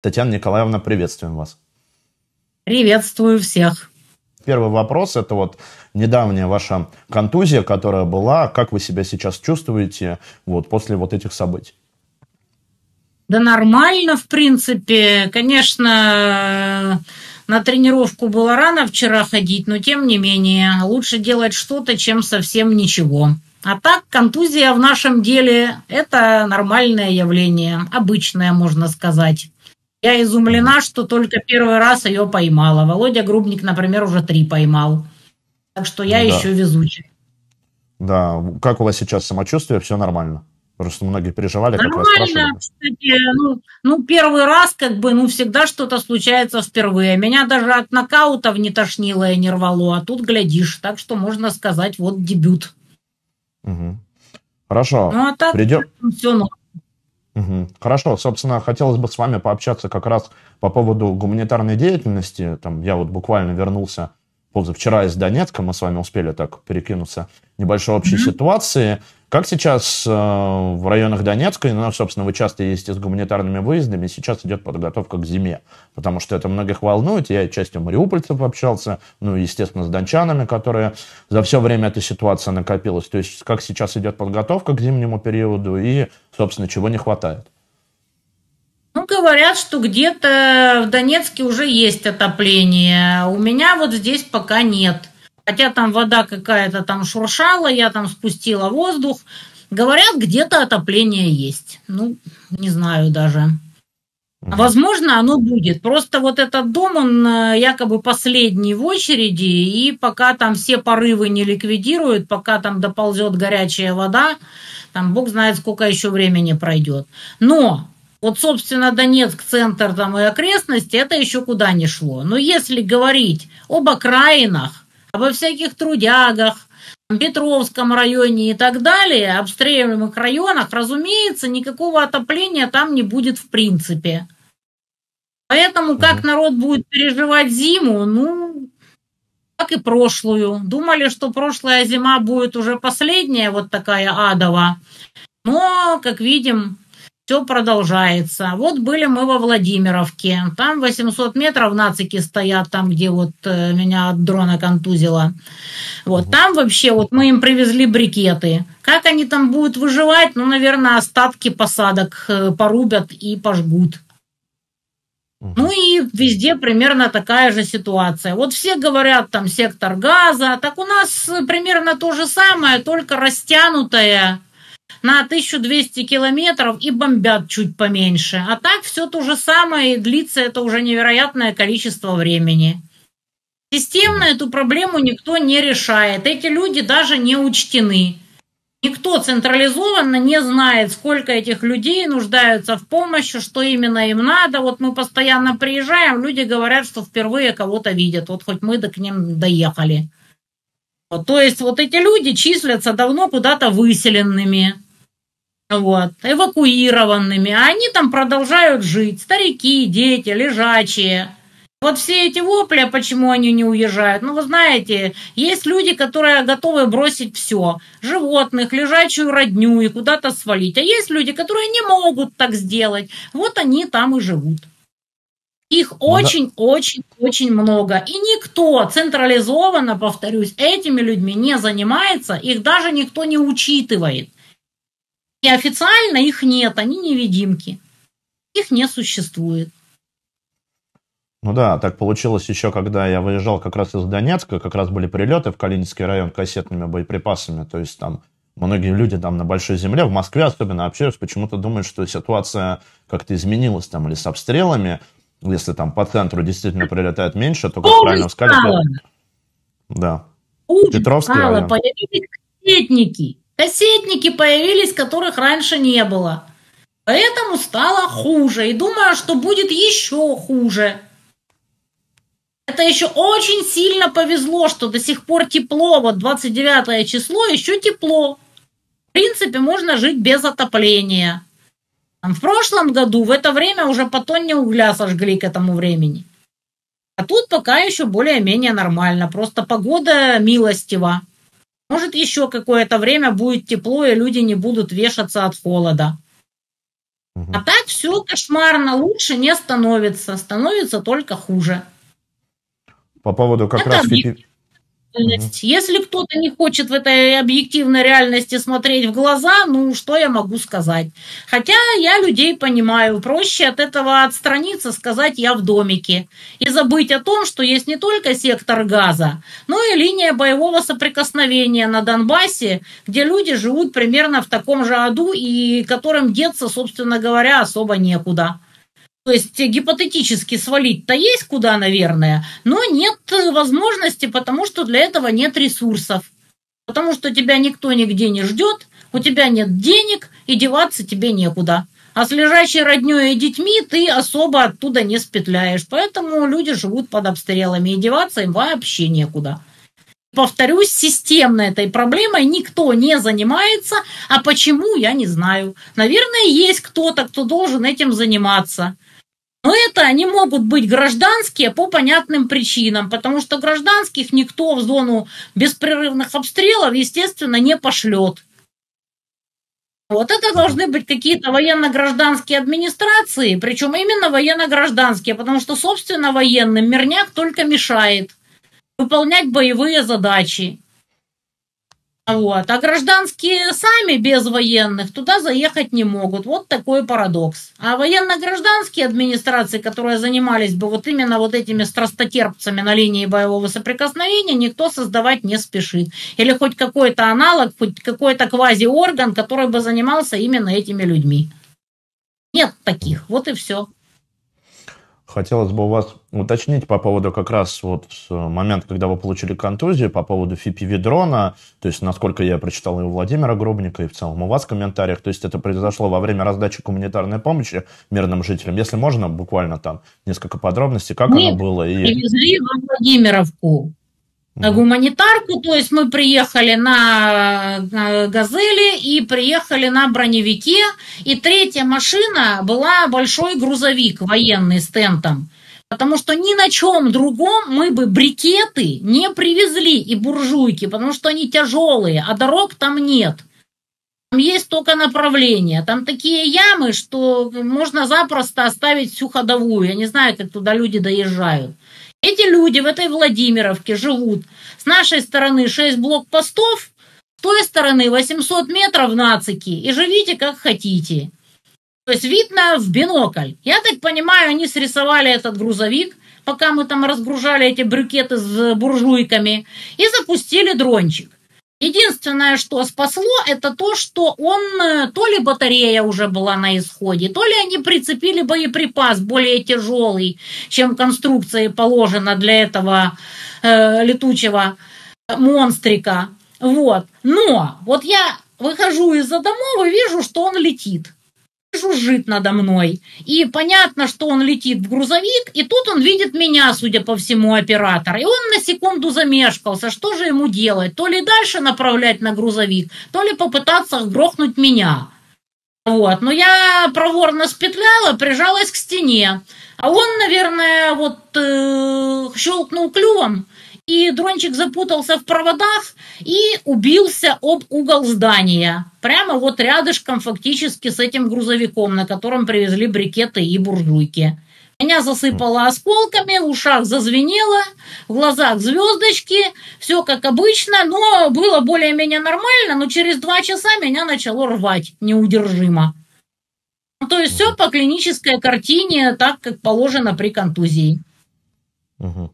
Татьяна Николаевна, приветствуем вас. Приветствую всех. Первый вопрос – это вот недавняя ваша контузия, которая была. Как вы себя сейчас чувствуете вот, после вот этих событий? Да нормально, в принципе. Конечно, на тренировку было рано вчера ходить, но тем не менее, лучше делать что-то, чем совсем ничего. А так, контузия в нашем деле – это нормальное явление, обычное, можно сказать. Я изумлена, что только первый раз ее поймала. Володя Грубник, например, уже три поймал. Так что я да. еще везучий. Да, как у вас сейчас самочувствие? Все нормально? Просто многие переживали, как Нормально, вас спрашивали. Кстати, ну, ну, первый раз, как бы, ну, всегда что-то случается впервые. Меня даже от нокаутов не тошнило и не рвало, а тут глядишь. Так что можно сказать, вот дебют. Угу. Хорошо. Ну, а так Придем... все норм. Угу. Хорошо, собственно, хотелось бы с вами пообщаться как раз по поводу гуманитарной деятельности. Там, я вот буквально вернулся позавчера из Донецка, мы с вами успели так перекинуться небольшой общей mm-hmm. ситуации. Как сейчас э, в районах Донецка, ну, собственно, вы часто ездите с гуманитарными выездами, сейчас идет подготовка к зиме, потому что это многих волнует. Я частью мариупольцев общался, ну, естественно, с дончанами, которые за все время эта ситуация накопилась. То есть, как сейчас идет подготовка к зимнему периоду и, собственно, чего не хватает? Ну, говорят, что где-то в Донецке уже есть отопление. У меня вот здесь пока нет. Хотя там вода какая-то там шуршала, я там спустила воздух. Говорят, где-то отопление есть. Ну, не знаю даже. Возможно, оно будет. Просто вот этот дом, он э, якобы последний в очереди, и пока там все порывы не ликвидируют, пока там доползет горячая вода, там бог знает, сколько еще времени пройдет. Но вот, собственно, Донецк, центр там и окрестности, это еще куда не шло. Но если говорить об окраинах, обо всяких трудягах, Петровском районе и так далее, обстреливаемых районах, разумеется, никакого отопления там не будет в принципе. Поэтому как народ будет переживать зиму, ну, как и прошлую. Думали, что прошлая зима будет уже последняя, вот такая адова. Но, как видим, все продолжается. Вот были мы во Владимировке. Там 800 метров нацики стоят, там, где вот э, меня от дрона контузило. Вот там вообще, вот мы им привезли брикеты. Как они там будут выживать? Ну, наверное, остатки посадок э, порубят и пожгут. Ну и везде примерно такая же ситуация. Вот все говорят там сектор газа, так у нас примерно то же самое, только растянутое на 1200 километров и бомбят чуть поменьше. А так все то же самое, и длится это уже невероятное количество времени. Системно эту проблему никто не решает. Эти люди даже не учтены. Никто централизованно не знает, сколько этих людей нуждаются в помощи, что именно им надо. Вот мы постоянно приезжаем, люди говорят, что впервые кого-то видят. Вот хоть мы к ним доехали. То есть вот эти люди числятся давно куда-то выселенными вот, эвакуированными, а они там продолжают жить, старики, дети, лежачие. Вот все эти вопли, почему они не уезжают, ну, вы знаете, есть люди, которые готовы бросить все, животных, лежачую родню и куда-то свалить, а есть люди, которые не могут так сделать, вот они там и живут. Их очень-очень-очень ну много. И никто централизованно, повторюсь, этими людьми не занимается, их даже никто не учитывает. И официально их нет, они невидимки. Их не существует. Ну да, так получилось еще, когда я выезжал как раз из Донецка, как раз были прилеты в Калининский район кассетными боеприпасами, то есть там многие люди там на большой земле, в Москве особенно общаются, почему-то думают, что ситуация как-то изменилась там или с обстрелами, если там по центру действительно прилетает меньше, то, как Ой, правильно сказали... Да. Ужас Петровский стало, район. появились кассетники. Кассетники появились, которых раньше не было. Поэтому стало хуже. И думаю, что будет еще хуже. Это еще очень сильно повезло, что до сих пор тепло. Вот 29 число еще тепло. В принципе, можно жить без отопления. В прошлом году в это время уже по тонне угля сожгли к этому времени. А тут пока еще более-менее нормально. Просто погода милостива. Может, еще какое-то время будет тепло, и люди не будут вешаться от холода. Угу. А так все кошмарно, лучше не становится, становится только хуже. По поводу как Это раз... Объект реальность. Если кто-то не хочет в этой объективной реальности смотреть в глаза, ну что я могу сказать? Хотя я людей понимаю, проще от этого отстраниться, сказать я в домике и забыть о том, что есть не только сектор газа, но и линия боевого соприкосновения на Донбассе, где люди живут примерно в таком же аду и которым деться, собственно говоря, особо некуда. То есть гипотетически свалить-то есть куда, наверное, но нет возможности, потому что для этого нет ресурсов. Потому что тебя никто нигде не ждет, у тебя нет денег, и деваться тебе некуда. А с лежащей роднёй и детьми ты особо оттуда не спетляешь. Поэтому люди живут под обстрелами, и деваться им вообще некуда. Повторюсь, системно этой проблемой никто не занимается, а почему, я не знаю. Наверное, есть кто-то, кто должен этим заниматься. Но это они могут быть гражданские по понятным причинам, потому что гражданских никто в зону беспрерывных обстрелов, естественно, не пошлет. Вот это должны быть какие-то военно-гражданские администрации, причем именно военно-гражданские, потому что, собственно, военным мирняк только мешает выполнять боевые задачи. Вот. А гражданские сами без военных туда заехать не могут. Вот такой парадокс. А военно-гражданские администрации, которые занимались бы вот именно вот этими страстотерпцами на линии боевого соприкосновения, никто создавать не спешит. Или хоть какой-то аналог, хоть какой-то квази-орган, который бы занимался именно этими людьми. Нет таких. Вот и все. Хотелось бы у вас уточнить по поводу как раз вот э, момента, когда вы получили контузию, по поводу FIPV-дрона, то есть, насколько я прочитал и у Владимира Гробника, и в целом у вас в комментариях, то есть это произошло во время раздачи гуманитарной помощи мирным жителям. Если можно, буквально там несколько подробностей, как Нет, оно было. И... привезли во Владимировку гуманитарку, то есть мы приехали на, «Газели» и приехали на броневике, и третья машина была большой грузовик военный с тентом, потому что ни на чем другом мы бы брикеты не привезли и буржуйки, потому что они тяжелые, а дорог там нет. Там есть только направление. Там такие ямы, что можно запросто оставить всю ходовую. Я не знаю, как туда люди доезжают. Эти люди в этой Владимировке живут. С нашей стороны 6 блокпостов, с той стороны 800 метров нацики. И живите как хотите. То есть видно в бинокль. Я так понимаю, они срисовали этот грузовик, пока мы там разгружали эти брюкеты с буржуйками, и запустили дрончик. Единственное, что спасло, это то, что он, э, то ли батарея уже была на исходе, то ли они прицепили боеприпас более тяжелый, чем конструкции положено для этого э, летучего монстрика. Вот. Но вот я выхожу из-за домов и вижу, что он летит жужжит надо мной. И понятно, что он летит в грузовик, и тут он видит меня, судя по всему, оператор. И он на секунду замешкался. Что же ему делать? То ли дальше направлять на грузовик, то ли попытаться грохнуть меня. Вот. Но я проворно спетляла, прижалась к стене. А он, наверное, вот э, щелкнул клювом, и дрончик запутался в проводах и убился об угол здания. Прямо вот рядышком фактически с этим грузовиком, на котором привезли брикеты и буржуйки. Меня засыпало осколками, в ушах зазвенело, в глазах звездочки, все как обычно, но было более-менее нормально, но через два часа меня начало рвать неудержимо. То есть все по клинической картине, так как положено при контузии. Угу.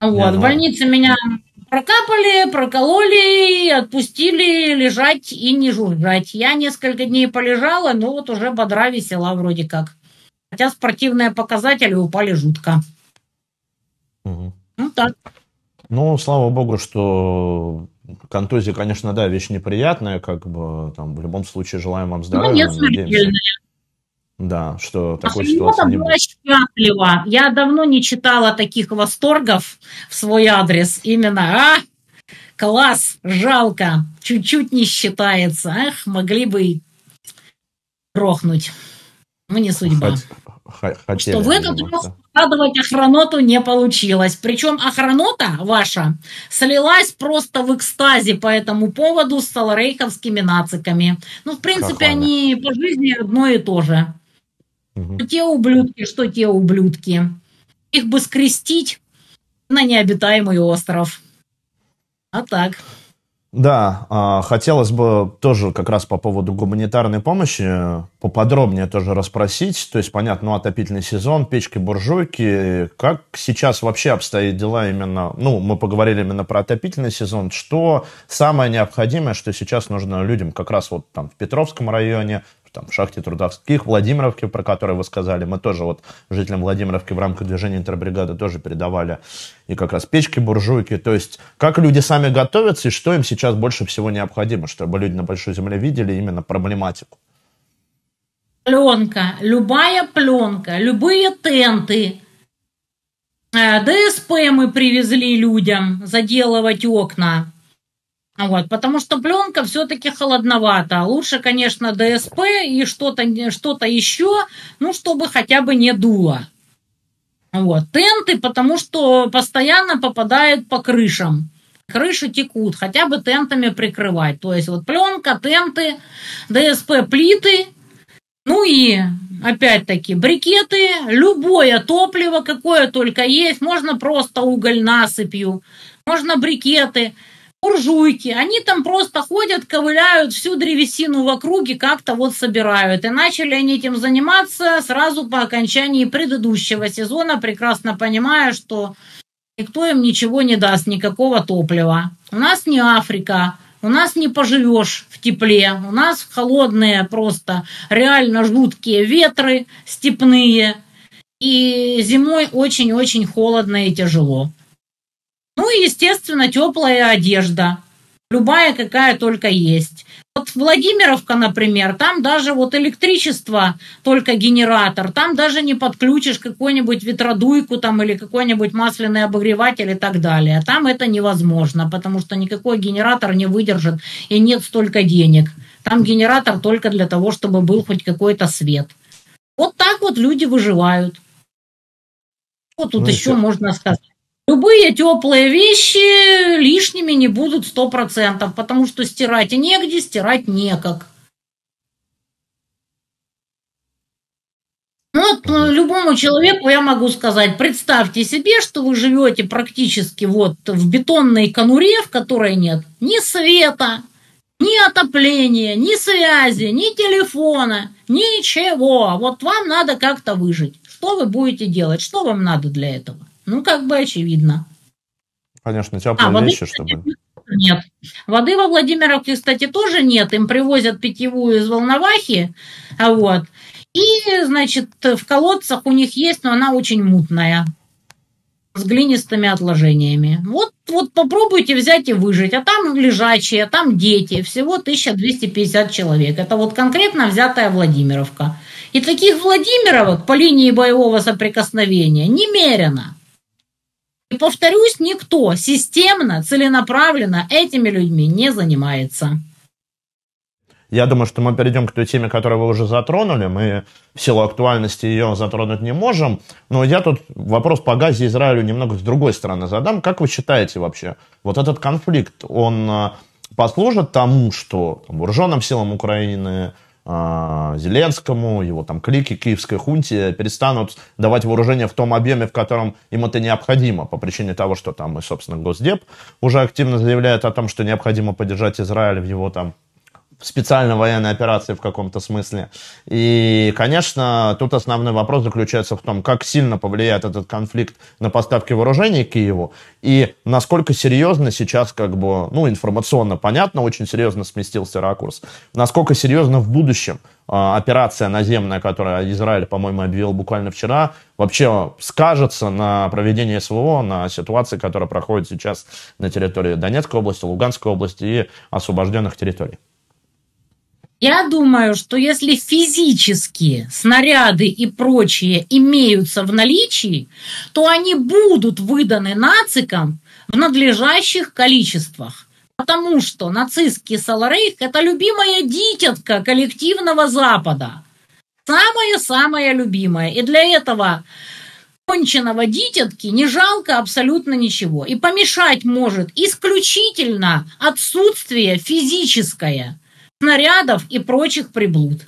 Вот, в больнице меня прокапали, прокололи, отпустили лежать и не жужжать. Я несколько дней полежала, но вот уже бодра весела вроде как. Хотя спортивные показатели упали жутко. Угу. Ну так. Ну, слава богу, что контузия, конечно, да, вещь неприятная, как бы там в любом случае желаем вам здоровья. Ну, нет. Да, что такой а ситуации не была счастлива. Я давно не читала таких восторгов в свой адрес. Именно, а, класс, жалко, чуть-чуть не считается. Ах, могли бы грохнуть. Ну, не судьба. хотели. Что в этот раз складывать охраноту не получилось. Причем охранота ваша слилась просто в экстазе по этому поводу с саларейховскими нациками. Ну, в принципе, Хохлами. они по жизни одно и то же. Угу. Те ублюдки, что те ублюдки. Их бы скрестить на необитаемый остров. А так. Да, а, хотелось бы тоже как раз по поводу гуманитарной помощи поподробнее тоже расспросить. То есть, понятно, ну, отопительный сезон, печки-буржуйки. Как сейчас вообще обстоят дела именно, ну, мы поговорили именно про отопительный сезон. Что самое необходимое, что сейчас нужно людям как раз вот там в Петровском районе, там, в шахте Трудовских, Владимировке, про которые вы сказали, мы тоже вот жителям Владимировки в рамках движения интербригады тоже передавали, и как раз печки, буржуйки, то есть как люди сами готовятся и что им сейчас больше всего необходимо, чтобы люди на Большой Земле видели именно проблематику. Пленка, любая пленка, любые тенты, э, ДСП мы привезли людям заделывать окна, вот, потому что пленка все-таки холодновата. Лучше, конечно, ДСП и что-то что еще, ну, чтобы хотя бы не дуло. Вот. Тенты, потому что постоянно попадают по крышам. Крыши текут, хотя бы тентами прикрывать. То есть вот пленка, тенты, ДСП плиты, ну и опять-таки брикеты, любое топливо, какое только есть, можно просто уголь насыпью, можно брикеты – буржуйки, они там просто ходят, ковыляют всю древесину в округе, как-то вот собирают. И начали они этим заниматься сразу по окончании предыдущего сезона, прекрасно понимая, что никто им ничего не даст, никакого топлива. У нас не Африка, у нас не поживешь в тепле, у нас холодные просто, реально жуткие ветры степные, и зимой очень-очень холодно и тяжело. Ну и, естественно, теплая одежда. Любая, какая только есть. Вот Владимировка, например, там даже вот электричество, только генератор, там даже не подключишь какую-нибудь ветродуйку там или какой-нибудь масляный обогреватель и так далее. Там это невозможно, потому что никакой генератор не выдержит и нет столько денег. Там генератор только для того, чтобы был хоть какой-то свет. Вот так вот люди выживают. Вот тут ну, еще можно сказать. Любые теплые вещи лишними не будут сто процентов, потому что стирать негде, стирать некак. Ну, вот э, любому человеку я могу сказать, представьте себе, что вы живете практически вот в бетонной конуре, в которой нет ни света, ни отопления, ни связи, ни телефона, ничего. Вот вам надо как-то выжить. Что вы будете делать? Что вам надо для этого? Ну, как бы очевидно. Конечно, теплые а, вещи, чтобы... Нет. Воды во Владимировке, кстати, тоже нет. Им привозят питьевую из Волновахи. А вот. И, значит, в колодцах у них есть, но она очень мутная. С глинистыми отложениями. Вот, вот попробуйте взять и выжить. А там лежачие, там дети. Всего 1250 человек. Это вот конкретно взятая Владимировка. И таких Владимировок по линии боевого соприкосновения немерено. И повторюсь, никто системно, целенаправленно этими людьми не занимается. Я думаю, что мы перейдем к той теме, которую вы уже затронули. Мы в силу актуальности ее затронуть не можем. Но я тут вопрос по Газе Израилю немного с другой стороны задам. Как вы считаете вообще, вот этот конфликт, он э, послужит тому, что вооруженным силам Украины, а, Зеленскому, его там клики киевской хунте перестанут давать вооружение в том объеме, в котором им это необходимо, по причине того, что там и, собственно, Госдеп уже активно заявляет о том, что необходимо поддержать Израиль в его там специальной военной операции в каком-то смысле. И, конечно, тут основной вопрос заключается в том, как сильно повлияет этот конфликт на поставки вооружений Киеву и насколько серьезно сейчас, как бы, ну, информационно понятно, очень серьезно сместился ракурс, насколько серьезно в будущем э, операция наземная, которую Израиль, по-моему, объявил буквально вчера, вообще скажется на проведении СВО, на ситуации, которая проходит сейчас на территории Донецкой области, Луганской области и освобожденных территорий. Я думаю, что если физически снаряды и прочие имеются в наличии, то они будут выданы нацикам в надлежащих количествах. Потому что нацистский Саларейх – это любимая дитятка коллективного Запада. Самое-самое любимое. И для этого конченого дитятки не жалко абсолютно ничего. И помешать может исключительно отсутствие физическое снарядов и прочих приблуд.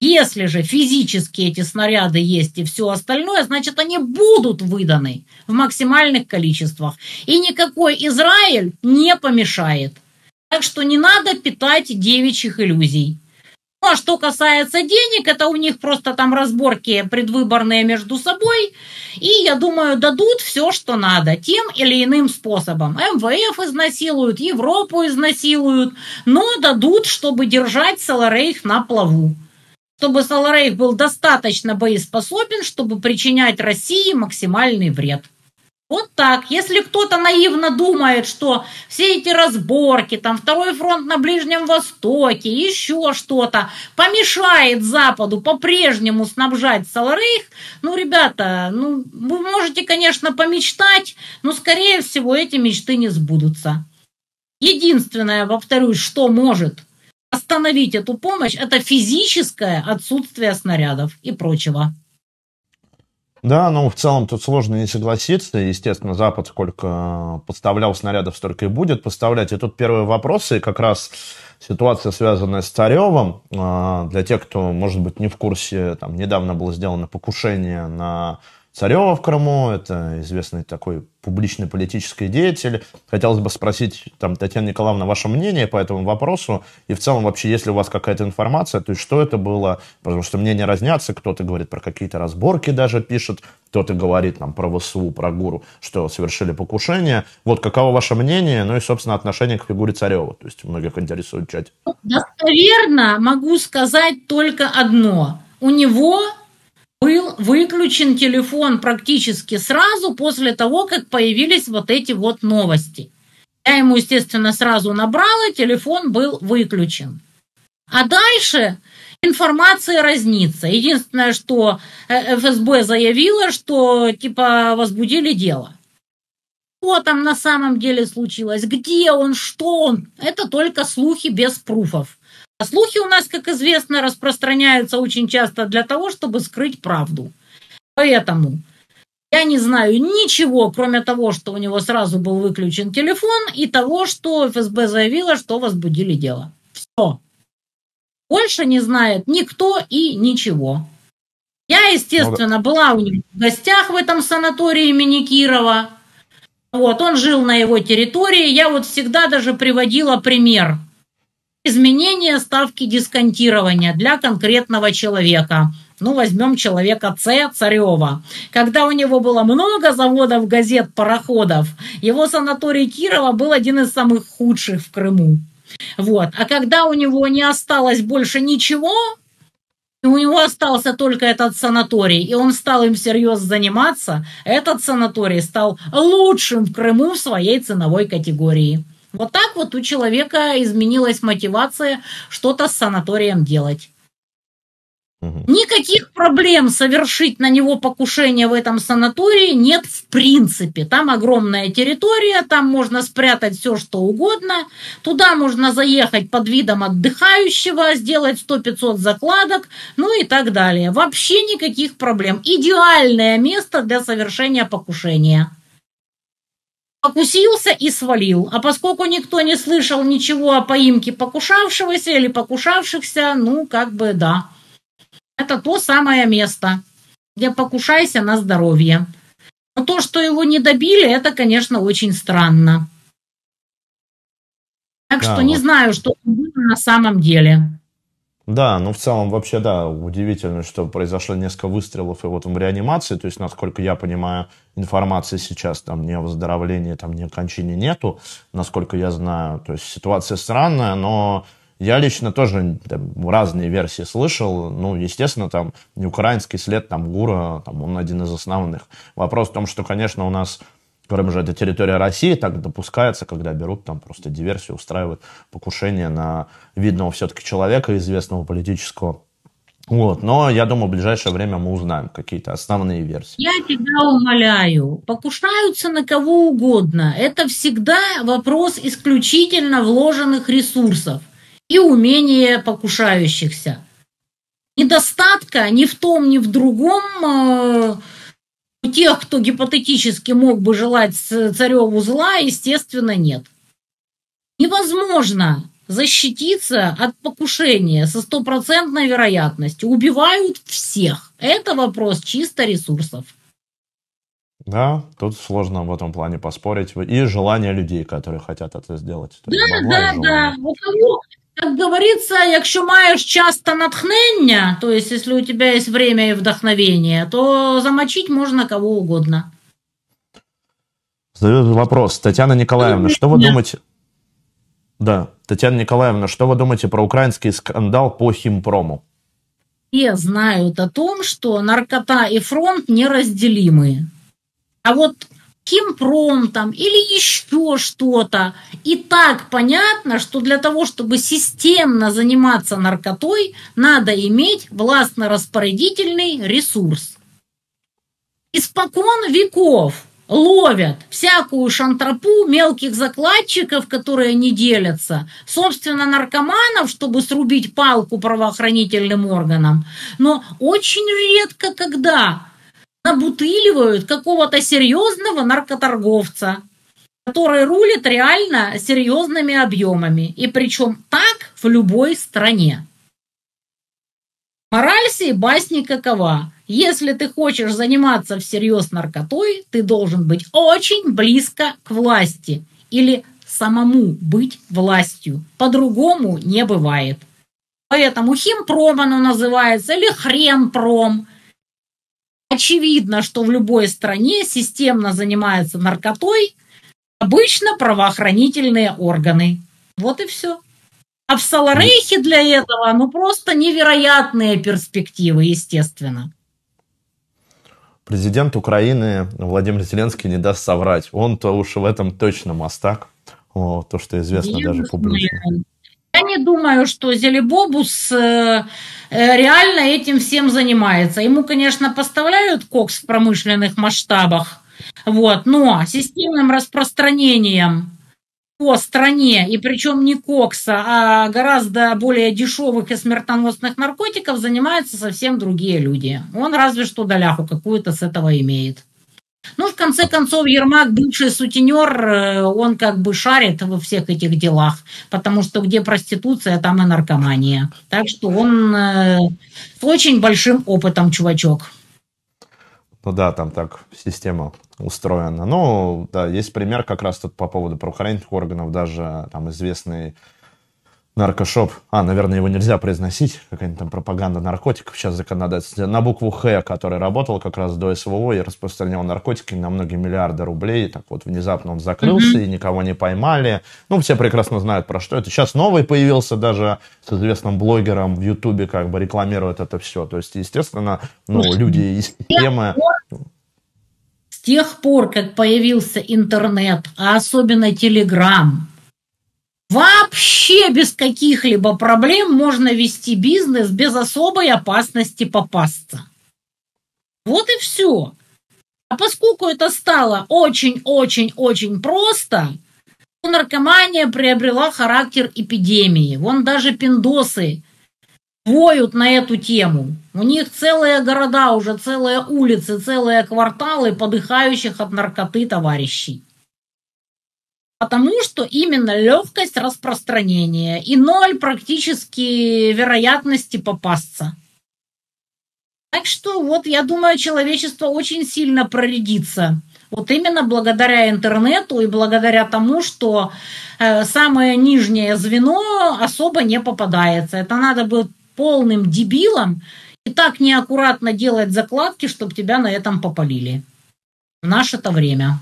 Если же физически эти снаряды есть и все остальное, значит они будут выданы в максимальных количествах. И никакой Израиль не помешает. Так что не надо питать девичьих иллюзий. Ну а что касается денег, это у них просто там разборки предвыборные между собой. И, я думаю, дадут все, что надо, тем или иным способом. МВФ изнасилуют, Европу изнасилуют, но дадут, чтобы держать Саларейх на плаву. Чтобы Саларейх был достаточно боеспособен, чтобы причинять России максимальный вред. Вот так. Если кто-то наивно думает, что все эти разборки, там второй фронт на Ближнем Востоке, еще что-то помешает Западу по-прежнему снабжать Саларейх, ну, ребята, ну, вы можете, конечно, помечтать, но, скорее всего, эти мечты не сбудутся. Единственное, повторюсь, что может остановить эту помощь, это физическое отсутствие снарядов и прочего. Да, ну в целом тут сложно не согласиться. Естественно, Запад сколько поставлял снарядов, столько и будет поставлять. И тут первые вопросы, как раз ситуация, связанная с Царевым. А, для тех, кто, может быть, не в курсе, там недавно было сделано покушение на Царева в Крыму, это известный такой публичный политический деятель. Хотелось бы спросить, там, Татьяна Николаевна, ваше мнение по этому вопросу, и в целом вообще, если у вас какая-то информация, то есть что это было, потому что мнения разнятся, кто-то говорит про какие-то разборки даже пишет, кто-то говорит там про ВСУ, про ГУРу, что совершили покушение. Вот каково ваше мнение, ну и, собственно, отношение к фигуре Царева, то есть многих интересует в чате. Достоверно могу сказать только одно. У него был выключен телефон практически сразу после того, как появились вот эти вот новости. Я ему, естественно, сразу набрала, телефон был выключен. А дальше информация разнится. Единственное, что э, ФСБ заявила, что типа возбудили дело. Что там на самом деле случилось, где он, что он, это только слухи без пруфов. А слухи у нас, как известно, распространяются очень часто для того, чтобы скрыть правду. Поэтому я не знаю ничего, кроме того, что у него сразу был выключен телефон и того, что ФСБ заявила, что возбудили дело. Все. Больше не знает никто и ничего. Я, естественно, была у него в гостях в этом санатории имени Кирова. Вот, он жил на его территории. Я вот всегда даже приводила пример – изменение ставки дисконтирования для конкретного человека. Ну, возьмем человека С. Царева. Когда у него было много заводов, газет, пароходов, его санаторий Кирова был один из самых худших в Крыму. Вот. А когда у него не осталось больше ничего, и у него остался только этот санаторий, и он стал им серьезно заниматься, этот санаторий стал лучшим в Крыму в своей ценовой категории. Вот так вот у человека изменилась мотивация что-то с санаторием делать. Никаких проблем совершить на него покушение в этом санатории нет в принципе. Там огромная территория, там можно спрятать все, что угодно. Туда можно заехать под видом отдыхающего, сделать 100-500 закладок, ну и так далее. Вообще никаких проблем. Идеальное место для совершения покушения покусился и свалил. А поскольку никто не слышал ничего о поимке покушавшегося или покушавшихся, ну, как бы да. Это то самое место, где покушайся на здоровье. Но то, что его не добили, это, конечно, очень странно. Так да, что вот. не знаю, что было на самом деле. Да, ну в целом вообще, да, удивительно, что произошло несколько выстрелов и вот в реанимации, то есть, насколько я понимаю, информации сейчас там ни о выздоровлении, там ни о кончине нету, насколько я знаю, то есть ситуация странная, но я лично тоже там, разные версии слышал. Ну, естественно, там не украинский след, там Гура, там он один из основных. Вопрос в том, что, конечно, у нас Крым же это территория России, так допускается, когда берут там просто диверсию, устраивают покушение на видного все-таки человека, известного политического. Вот, но я думаю, в ближайшее время мы узнаем какие-то основные версии. Я тебя умоляю, покушаются на кого угодно. Это всегда вопрос исключительно вложенных ресурсов и умения покушающихся. Недостатка ни в том, ни в другом э, тех, кто гипотетически мог бы желать цареву зла, естественно, нет. Невозможно защититься от покушения со стопроцентной вероятностью. Убивают всех. Это вопрос чисто ресурсов. Да, тут сложно в этом плане поспорить. И желание людей, которые хотят это сделать. Да, да, да. У кого, как говорится, якщо маєш часто натхнення, то есть если у тебя есть время и вдохновение, то замочить можно кого угодно. Задает вопрос. Татьяна Николаевна, что вы думаете... Да, Татьяна Николаевна, что вы думаете про украинский скандал по химпрому? Все знают о том, что наркота и фронт неразделимы. А вот Химпром там или еще что-то. И так понятно, что для того, чтобы системно заниматься наркотой, надо иметь властно-распорядительный ресурс. Испокон веков ловят всякую шантропу мелких закладчиков, которые не делятся, собственно, наркоманов, чтобы срубить палку правоохранительным органам. Но очень редко когда набутыливают какого-то серьезного наркоторговца, который рулит реально серьезными объемами. И причем так в любой стране. Мораль сей басни какова. Если ты хочешь заниматься всерьез наркотой, ты должен быть очень близко к власти или самому быть властью. По-другому не бывает. Поэтому химпром оно называется или хренпром. Очевидно, что в любой стране системно занимаются наркотой обычно правоохранительные органы. Вот и все. А в Саларейхе для этого, ну, просто невероятные перспективы, естественно. Президент Украины Владимир Зеленский не даст соврать. Он-то уж в этом точно мастак. О, то, что известно Я даже публично. Не думаю, что Зелебобус э, э, реально этим всем занимается. Ему, конечно, поставляют кокс в промышленных масштабах, вот, но системным распространением по стране, и причем не кокса, а гораздо более дешевых и смертоносных наркотиков занимаются совсем другие люди. Он разве что доляху какую-то с этого имеет. Ну, в конце концов, Ермак, бывший сутенер, э, он как бы шарит во всех этих делах, потому что где проституция, там и наркомания. Так что он э, с очень большим опытом чувачок. Ну да, там так система устроена. Ну, да, есть пример как раз тут по поводу правоохранительных органов, даже там известный наркошоп. А, наверное, его нельзя произносить. Какая-нибудь там пропаганда наркотиков сейчас законодательство. На букву Х, который работал как раз до СВО и распространял наркотики на многие миллиарды рублей. Так вот, внезапно он закрылся, mm-hmm. и никого не поймали. Ну, все прекрасно знают, про что это. Сейчас новый появился даже с известным блогером в Ютубе, как бы рекламирует это все. То есть, естественно, ну, люди из системы... С тех пор, как появился интернет, а особенно Телеграм, Вообще без каких-либо проблем можно вести бизнес без особой опасности попасться. Вот и все. А поскольку это стало очень-очень-очень просто, то наркомания приобрела характер эпидемии. Вон даже пиндосы воют на эту тему. У них целые города, уже целые улицы, целые кварталы подыхающих от наркоты товарищей. Потому что именно легкость распространения и ноль практически вероятности попасться. Так что вот я думаю, человечество очень сильно проредится. Вот именно благодаря интернету и благодаря тому, что э, самое нижнее звено особо не попадается. Это надо быть полным дебилом и так неаккуратно делать закладки, чтобы тебя на этом попалили. В наше-то время.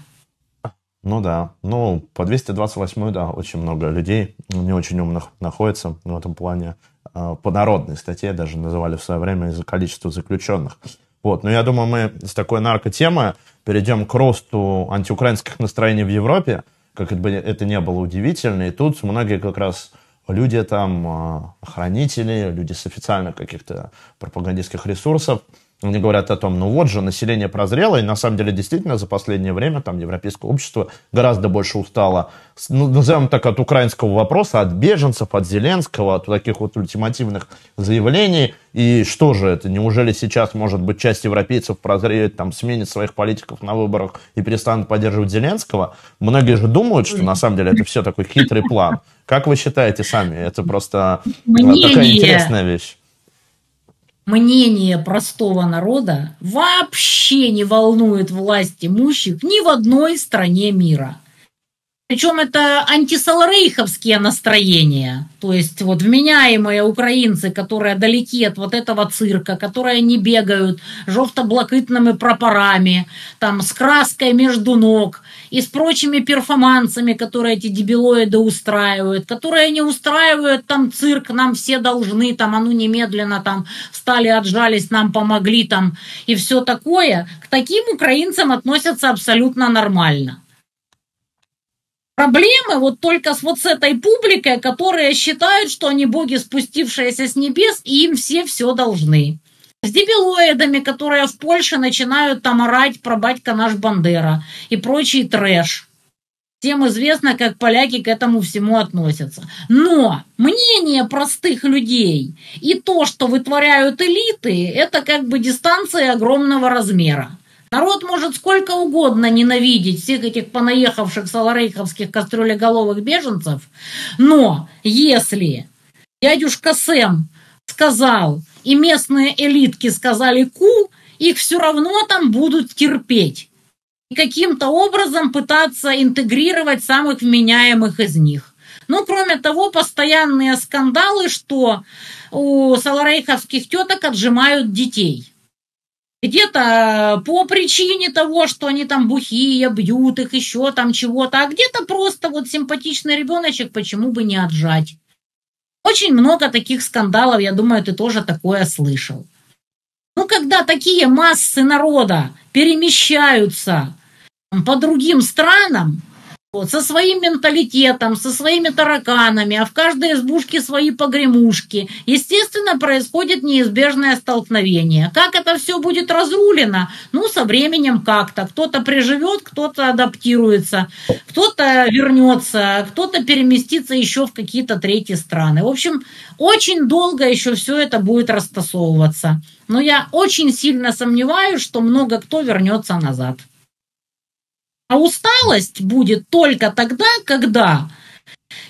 Ну да. Ну, по 228 да, очень много людей, не очень умных находится в этом плане. А, по народной статье даже называли в свое время из-за количества заключенных. Вот, но я думаю, мы с такой наркотемы перейдем к росту антиукраинских настроений в Европе, как это, бы, это не было удивительно. И тут многие как раз люди там, а, охранители, люди с официальных каких-то пропагандистских ресурсов, они говорят о том, ну вот же, население прозрело, и на самом деле действительно за последнее время там европейское общество гораздо больше устало, ну, назовем так, от украинского вопроса, от беженцев, от Зеленского, от таких вот ультимативных заявлений. И что же это? Неужели сейчас, может быть, часть европейцев прозреет, там, сменит своих политиков на выборах и перестанут поддерживать Зеленского? Многие же думают, что на самом деле это все такой хитрый план. Как вы считаете сами? Это просто Мнение. такая интересная вещь мнение простого народа вообще не волнует власть имущих ни в одной стране мира. Причем это антисаларейховские настроения. То есть вот вменяемые украинцы, которые далеки от вот этого цирка, которые не бегают жовто-блакитными прапорами, там с краской между ног и с прочими перформансами, которые эти дебилоиды устраивают, которые не устраивают там цирк, нам все должны, там, а ну немедленно там встали, отжались, нам помогли там и все такое. К таким украинцам относятся абсолютно нормально. Проблемы вот только с вот с этой публикой, которая считают, что они боги, спустившиеся с небес, и им все все должны. С дебилоидами, которые в Польше начинают там орать про батька наш Бандера и прочий трэш. Всем известно, как поляки к этому всему относятся. Но мнение простых людей и то, что вытворяют элиты, это как бы дистанция огромного размера. Народ может сколько угодно ненавидеть всех этих понаехавших саларейховских кастрюлеголовых беженцев, но если дядюшка Сэм сказал, и местные элитки сказали «ку», их все равно там будут терпеть и каким-то образом пытаться интегрировать самых вменяемых из них. Ну, кроме того, постоянные скандалы, что у саларейховских теток отжимают детей – где-то по причине того, что они там бухие, бьют их, еще там чего-то, а где-то просто вот симпатичный ребеночек, почему бы не отжать. Очень много таких скандалов, я думаю, ты тоже такое слышал. Ну, когда такие массы народа перемещаются по другим странам, со своим менталитетом, со своими тараканами, а в каждой избушке свои погремушки. Естественно, происходит неизбежное столкновение. Как это все будет разрулено? Ну, со временем как-то. Кто-то приживет, кто-то адаптируется, кто-то вернется, кто-то переместится еще в какие-то третьи страны. В общем, очень долго еще все это будет растасовываться. Но я очень сильно сомневаюсь, что много кто вернется назад. А усталость будет только тогда, когда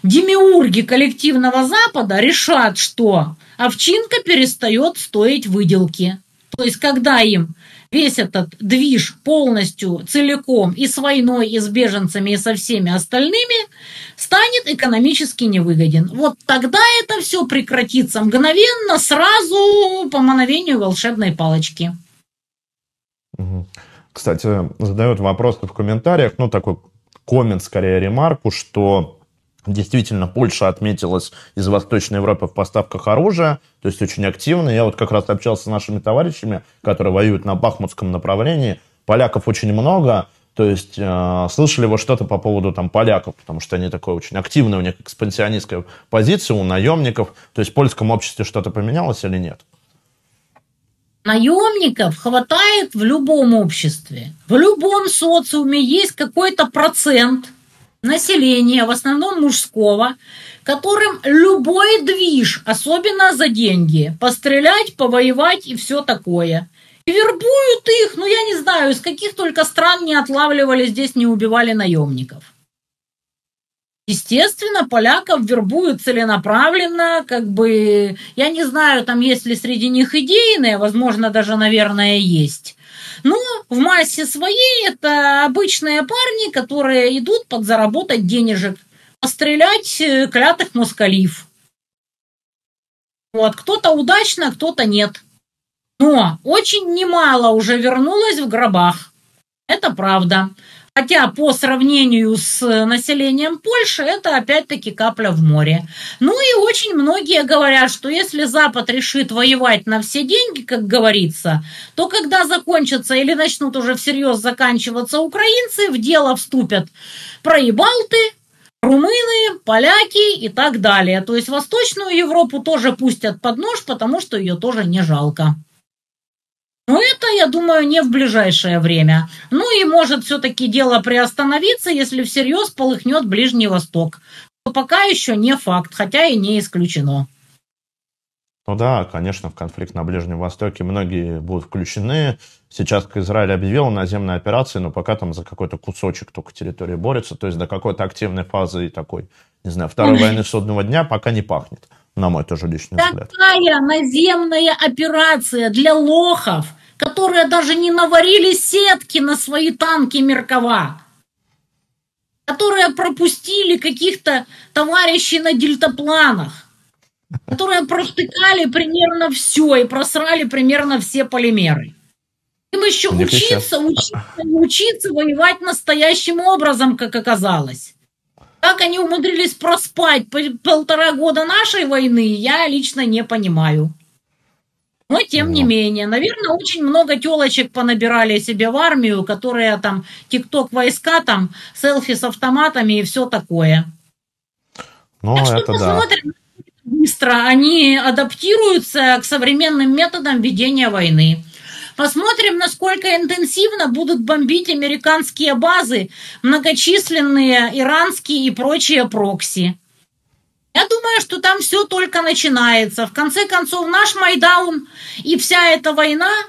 демиурги коллективного Запада решат, что овчинка перестает стоить выделки. То есть, когда им весь этот движ полностью, целиком и с войной, и с беженцами, и со всеми остальными станет экономически невыгоден. Вот тогда это все прекратится мгновенно, сразу по мановению волшебной палочки. Угу. Кстати, задают вопрос в комментариях, ну, такой коммент, скорее, ремарку, что действительно Польша отметилась из Восточной Европы в поставках оружия, то есть очень активно. Я вот как раз общался с нашими товарищами, которые воюют на Бахмутском направлении. Поляков очень много, то есть э, слышали вы что-то по поводу там поляков, потому что они такой очень активная у них экспансионистская позиция у наемников. То есть в польском обществе что-то поменялось или нет? Наемников хватает в любом обществе. В любом социуме есть какой-то процент населения, в основном мужского, которым любой движ, особенно за деньги, пострелять, повоевать и все такое. И вербуют их, ну я не знаю, из каких только стран не отлавливали здесь, не убивали наемников. Естественно, поляков вербуют целенаправленно, как бы, я не знаю, там есть ли среди них идейные, возможно, даже, наверное, есть. Но в массе своей это обычные парни, которые идут подзаработать денежек, пострелять э, клятых москалив. Вот, кто-то удачно, кто-то нет. Но очень немало уже вернулось в гробах. Это правда. Хотя по сравнению с населением Польши это опять-таки капля в море. Ну и очень многие говорят, что если Запад решит воевать на все деньги, как говорится, то когда закончатся или начнут уже всерьез заканчиваться украинцы, в дело вступят проебалты, румыны, поляки и так далее. То есть Восточную Европу тоже пустят под нож, потому что ее тоже не жалко. Но это, я думаю, не в ближайшее время. Ну и может все-таки дело приостановиться, если всерьез полыхнет Ближний Восток. Но пока еще не факт, хотя и не исключено. Ну да, конечно, в конфликт на Ближнем Востоке многие будут включены. Сейчас Израиль объявил наземные операции, но пока там за какой-то кусочек только территории борется. То есть до какой-то активной фазы и такой, не знаю, второй войны судного дня пока не пахнет, на мой тоже личный Такая взгляд. Такая наземная операция для лохов, которые даже не наварили сетки на свои танки Меркова которые пропустили каких-то товарищей на дельтапланах которые провтыкали примерно все и просрали примерно все полимеры. Им еще учиться, учиться, учиться воевать настоящим образом, как оказалось. Как они умудрились проспать полтора года нашей войны, я лично не понимаю. Но тем не менее, наверное, очень много телочек понабирали себе в армию, которые там тикток войска, там селфи с автоматами и все такое. Ну, так это да. Посмотрим, быстро они адаптируются к современным методам ведения войны. Посмотрим, насколько интенсивно будут бомбить американские базы, многочисленные иранские и прочие прокси. Я думаю, что там все только начинается. В конце концов, наш Майдаун и вся эта война –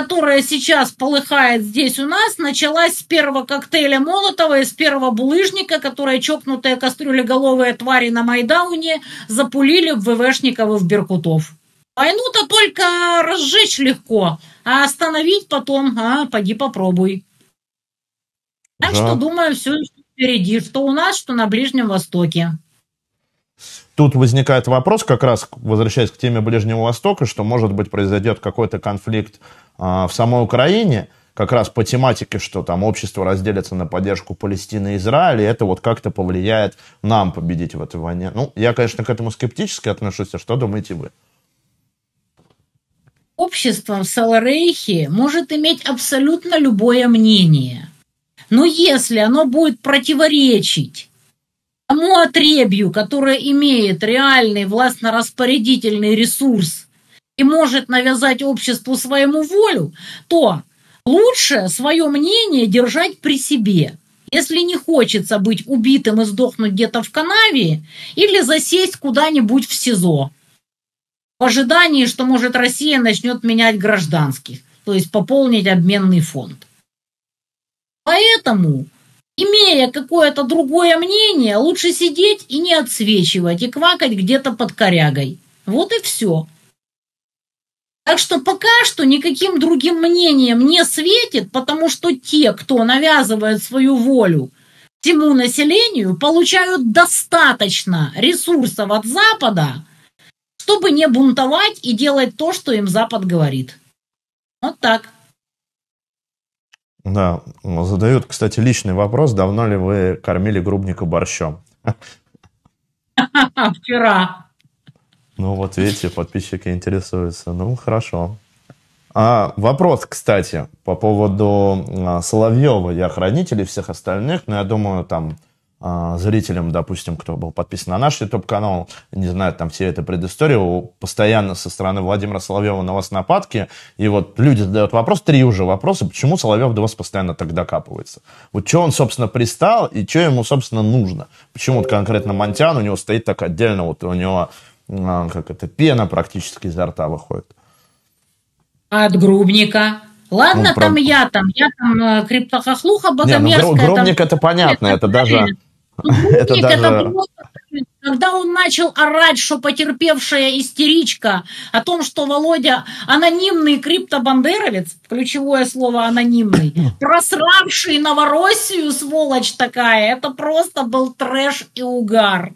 которая сейчас полыхает здесь у нас, началась с первого коктейля Молотова и с первого булыжника, которые чокнутые кастрюлеголовые твари на Майдауне запулили в ВВшников и в Беркутов. Войну-то только разжечь легко, а остановить потом, а, поди попробуй. Так да. что, думаю, все впереди, что у нас, что на Ближнем Востоке. Тут возникает вопрос, как раз возвращаясь к теме Ближнего Востока, что, может быть, произойдет какой-то конфликт а, в самой Украине, как раз по тематике, что там общество разделится на поддержку Палестины и Израиля, и это вот как-то повлияет нам победить в этой войне. Ну, я, конечно, к этому скептически отношусь, а что думаете вы? Общество в Саларейхе может иметь абсолютно любое мнение. Но если оно будет противоречить тому отребью, которое имеет реальный властно-распорядительный ресурс и может навязать обществу своему волю, то лучше свое мнение держать при себе. Если не хочется быть убитым и сдохнуть где-то в канаве или засесть куда-нибудь в СИЗО. В ожидании, что, может, Россия начнет менять гражданских, то есть пополнить обменный фонд. Поэтому, имея какое-то другое мнение, лучше сидеть и не отсвечивать, и квакать где-то под корягой. Вот и все. Так что пока что никаким другим мнением не светит, потому что те, кто навязывает свою волю всему населению, получают достаточно ресурсов от Запада, чтобы не бунтовать и делать то, что им Запад говорит. Вот так. Да, задают, кстати, личный вопрос. Давно ли вы кормили грубника борщом? Вчера. Ну вот видите, подписчики интересуются. Ну хорошо. А, вопрос, кстати, по поводу а, Соловьева. Я хранитель и всех остальных, но я думаю, там зрителям, допустим, кто был подписан на наш YouTube-канал, не знаю, там все это предысторию, постоянно со стороны Владимира Соловьева на вас нападки, и вот люди задают вопрос, три уже вопроса, почему Соловьев до вас постоянно так докапывается? Вот что он, собственно, пристал, и что ему, собственно, нужно? Почему вот конкретно Монтян, у него стоит так отдельно, вот у него а, как это, пена практически изо рта выходит. От грубника. Ладно, ну, там про... я, там, я там э, криптохохлуха богомерзкая. Не, ну, грубник там... это понятно, это, это даже... это даже... когда он начал орать, что потерпевшая истеричка о том, что Володя анонимный криптобандеровец, ключевое слово анонимный, просравший Новороссию, сволочь такая, это просто был трэш и угар.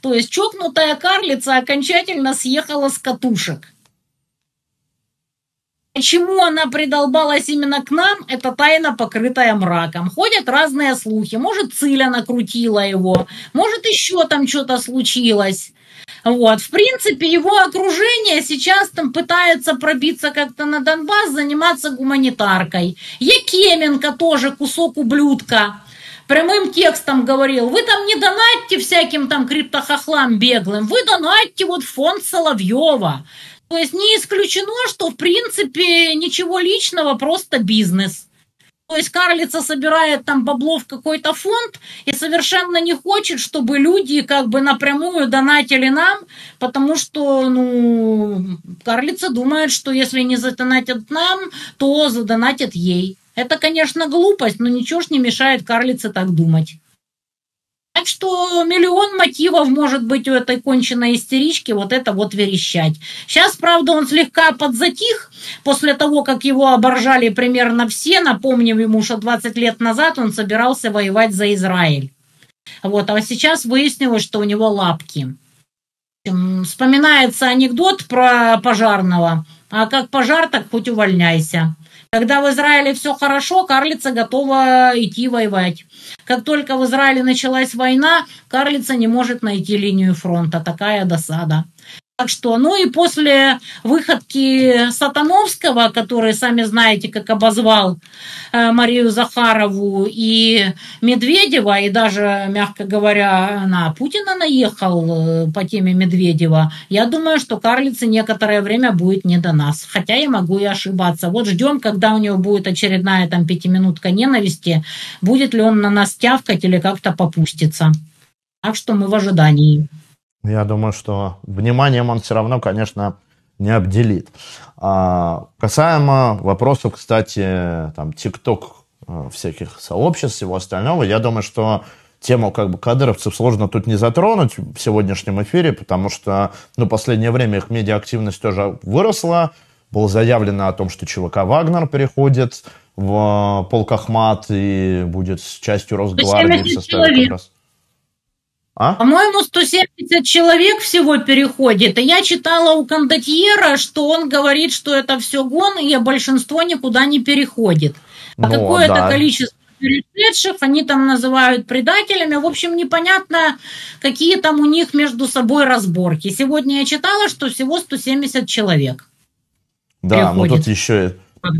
То есть чокнутая карлица окончательно съехала с катушек. Почему она придолбалась именно к нам, это тайна, покрытая мраком. Ходят разные слухи. Может, Циля накрутила его, может, еще там что-то случилось. Вот. В принципе, его окружение сейчас там пытается пробиться как-то на Донбасс, заниматься гуманитаркой. Якеменко тоже кусок ублюдка прямым текстом говорил, вы там не донатьте всяким там криптохохлам беглым, вы донатьте вот фонд Соловьева. То есть не исключено, что в принципе ничего личного, просто бизнес. То есть карлица собирает там бабло в какой-то фонд и совершенно не хочет, чтобы люди как бы напрямую донатили нам, потому что, ну, карлица думает, что если не задонатят нам, то задонатят ей. Это, конечно, глупость, но ничего ж не мешает карлице так думать. Так что миллион мотивов может быть у этой конченной истерички вот это вот верещать. Сейчас, правда, он слегка подзатих после того, как его оборжали примерно все. Напомним ему, что 20 лет назад он собирался воевать за Израиль. Вот, а сейчас выяснилось, что у него лапки. Вспоминается анекдот про пожарного. А как пожар, так хоть увольняйся. Когда в Израиле все хорошо, карлица готова идти воевать. Как только в Израиле началась война, карлица не может найти линию фронта. Такая досада. Так что, ну и после выходки Сатановского, который, сами знаете, как обозвал э, Марию Захарову и Медведева, и даже, мягко говоря, на Путина наехал э, по теме Медведева, я думаю, что Карлице некоторое время будет не до нас. Хотя я могу и ошибаться. Вот ждем, когда у него будет очередная там пятиминутка ненависти, будет ли он на нас тявкать или как-то попустится. Так что мы в ожидании. Я думаю, что вниманием он все равно, конечно, не обделит. А, касаемо вопросов, кстати, там, ТикТок, э, всяких сообществ, всего остального, я думаю, что тему как бы кадровцев сложно тут не затронуть в сегодняшнем эфире, потому что, ну, последнее время их медиаактивность тоже выросла. Было заявлено о том, что ЧВК «Вагнер» переходит в полк Ахмат и будет частью Росгвардии в составе как раз... А? По-моему, 170 человек всего переходит. И я читала у кондотьера, что он говорит, что это все гон, и большинство никуда не переходит. А ну, какое-то да. количество перешедших, они там называют предателями. В общем, непонятно, какие там у них между собой разборки. Сегодня я читала, что всего 170 человек. Да, но тут еще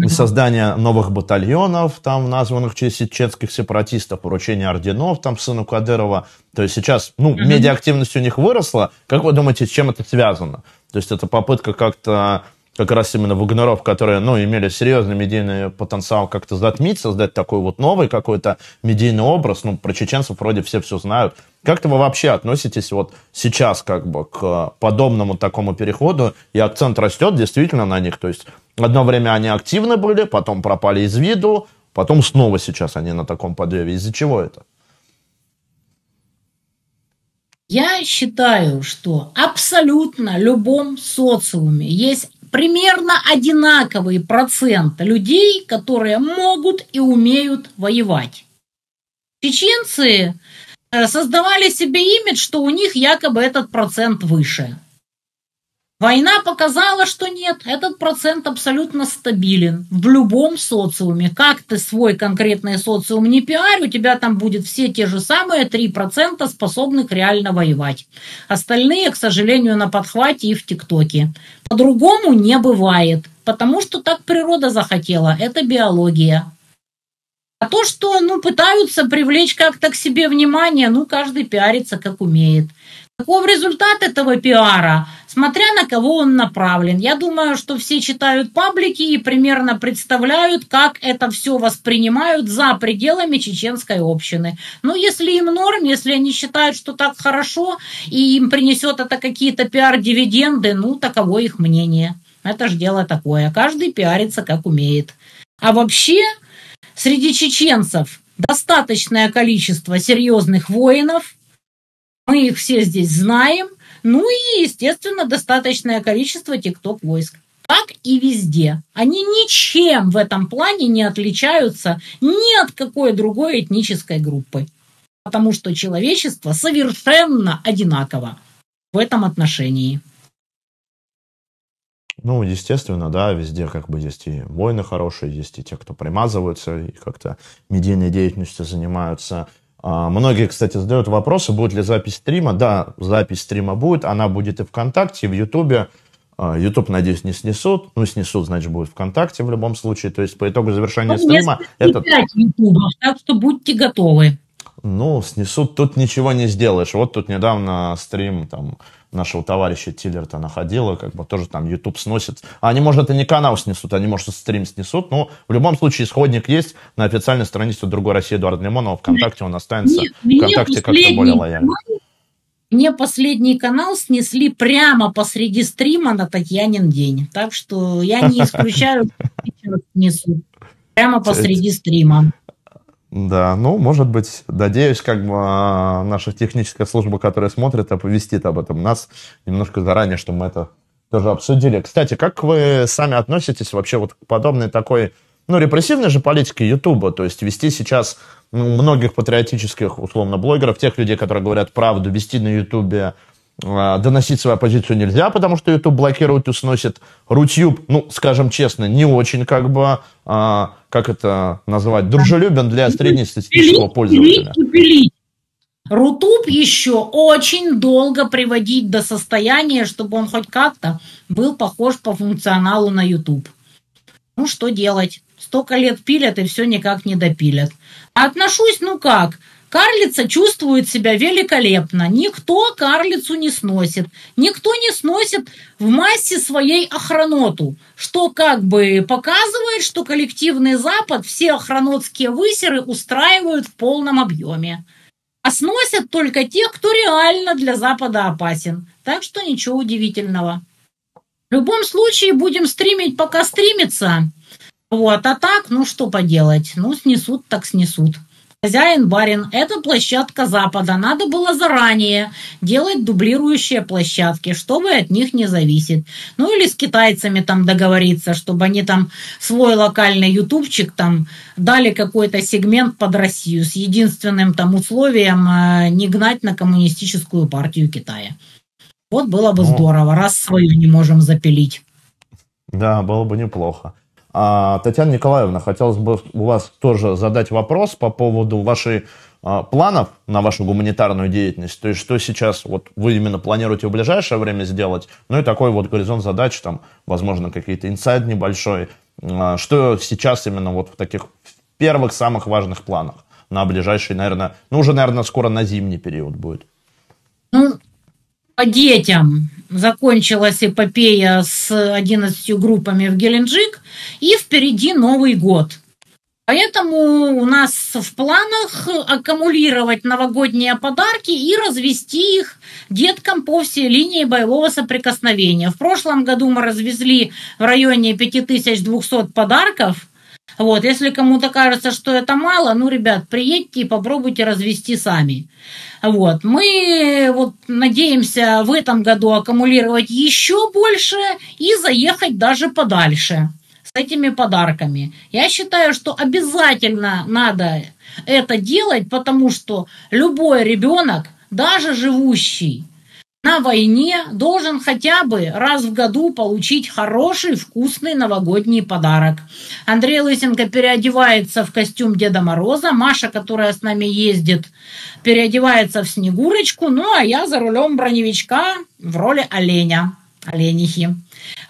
создание новых батальонов, там, названных в честь чеченских сепаратистов, поручение орденов, там, сыну Кадырова. То есть сейчас, ну, mm-hmm. медиаактивность у них выросла. Как вы думаете, с чем это связано? То есть это попытка как-то как раз именно вагнеров, которые, ну, имели серьезный медийный потенциал как-то затмить, создать такой вот новый какой-то медийный образ. Ну, про чеченцев вроде все все знают. Как-то вы вообще относитесь вот сейчас как бы к подобному такому переходу, и акцент растет действительно на них? То есть одно время они активны были, потом пропали из виду, потом снова сейчас они на таком подъеме. Из-за чего это? Я считаю, что абсолютно любом социуме есть примерно одинаковый процент людей, которые могут и умеют воевать. Чеченцы э, создавали себе имидж, что у них якобы этот процент выше. Война показала, что нет, этот процент абсолютно стабилен в любом социуме. Как ты свой конкретный социум не пиарь, у тебя там будет все те же самые 3% способных реально воевать. Остальные, к сожалению, на подхвате и в ТикТоке. По-другому не бывает, потому что так природа захотела, это биология. А то, что ну, пытаются привлечь как-то к себе внимание, ну, каждый пиарится как умеет. Каков результат этого пиара? Смотря на кого он направлен. Я думаю, что все читают паблики и примерно представляют, как это все воспринимают за пределами чеченской общины. Ну, если им норм, если они считают, что так хорошо, и им принесет это какие-то пиар-дивиденды, ну, таково их мнение. Это ж дело такое. Каждый пиарится, как умеет. А вообще, среди чеченцев достаточное количество серьезных воинов – мы их все здесь знаем. Ну и, естественно, достаточное количество тикток войск. Так и везде. Они ничем в этом плане не отличаются ни от какой другой этнической группы. Потому что человечество совершенно одинаково в этом отношении. Ну, естественно, да, везде как бы есть и воины хорошие, есть и те, кто примазываются и как-то медийной деятельностью занимаются. А, многие, кстати, задают вопросы, будет ли запись стрима. Да, запись стрима будет. Она будет и ВКонтакте, и в Ютубе. Ютуб, надеюсь, не снесут. Ну, снесут, значит, будет ВКонтакте в любом случае. То есть по итогу завершения ну, стрима... Это... Ютубов, так что будьте готовы. Ну, снесут, тут ничего не сделаешь. Вот тут недавно стрим там нашего товарища Тиллерта находила, как бы тоже там YouTube сносит. А они, может, и не канал снесут, они, может, стрим снесут, но в любом случае исходник есть на официальной странице «Другой России» Эдуарда Лимонова. ВКонтакте он останется. ВКонтакте как-то более лояльно. Мне последний канал снесли прямо посреди стрима на Татьянин день. Так что я не исключаю, что снесут. Прямо посреди стрима. Да, ну, может быть, надеюсь, как бы а, наша техническая служба, которая смотрит, оповестит об этом нас немножко заранее, чтобы мы это тоже обсудили. Кстати, как вы сами относитесь вообще вот к подобной такой, ну, репрессивной же политике Ютуба, то есть вести сейчас ну, многих патриотических, условно, блогеров, тех людей, которые говорят правду, вести на Ютубе доносить свою позицию нельзя, потому что YouTube блокирует и сносит. Рутюб, ну, скажем честно, не очень как бы, а, как это назвать, дружелюбен для среднестатистического пользователя. Рутуб еще очень долго приводить до состояния, чтобы он хоть как-то был похож по функционалу на YouTube. Ну, что делать? Столько лет пилят и все никак не допилят. А отношусь, ну как, Карлица чувствует себя великолепно. Никто карлицу не сносит. Никто не сносит в массе своей охраноту, что как бы показывает, что коллективный Запад все охранотские высеры устраивают в полном объеме. А сносят только тех, кто реально для Запада опасен. Так что ничего удивительного. В любом случае будем стримить, пока стримится. Вот, а так, ну что поделать, ну снесут, так снесут. Хозяин, барин, это площадка Запада. Надо было заранее делать дублирующие площадки, чтобы от них не зависит. Ну или с китайцами там договориться, чтобы они там свой локальный ютубчик там дали какой-то сегмент под Россию с единственным там условием э, не гнать на коммунистическую партию Китая. Вот было бы ну, здорово, раз свою не можем запилить. Да, было бы неплохо. А, Татьяна Николаевна, хотелось бы у вас тоже задать вопрос по поводу вашей а, планов на вашу гуманитарную деятельность. То есть, что сейчас вот вы именно планируете в ближайшее время сделать? Ну и такой вот горизонт задач, там, возможно, какие-то инсайд небольшой. А, что сейчас именно вот в таких первых самых важных планах на ближайший, наверное, ну уже, наверное, скоро на зимний период будет? Ну, по детям закончилась эпопея с 11 группами в Геленджик, и впереди Новый год. Поэтому у нас в планах аккумулировать новогодние подарки и развести их деткам по всей линии боевого соприкосновения. В прошлом году мы развезли в районе 5200 подарков. Вот, если кому-то кажется, что это мало, ну, ребят, приедьте и попробуйте развести сами. Вот. Мы вот надеемся в этом году аккумулировать еще больше и заехать даже подальше с этими подарками. Я считаю, что обязательно надо это делать, потому что любой ребенок, даже живущий на войне, должен хотя бы раз в году получить хороший, вкусный новогодний подарок. Андрей Лысенко переодевается в костюм Деда Мороза, Маша, которая с нами ездит, переодевается в Снегурочку, ну а я за рулем броневичка в роли оленя, оленихи.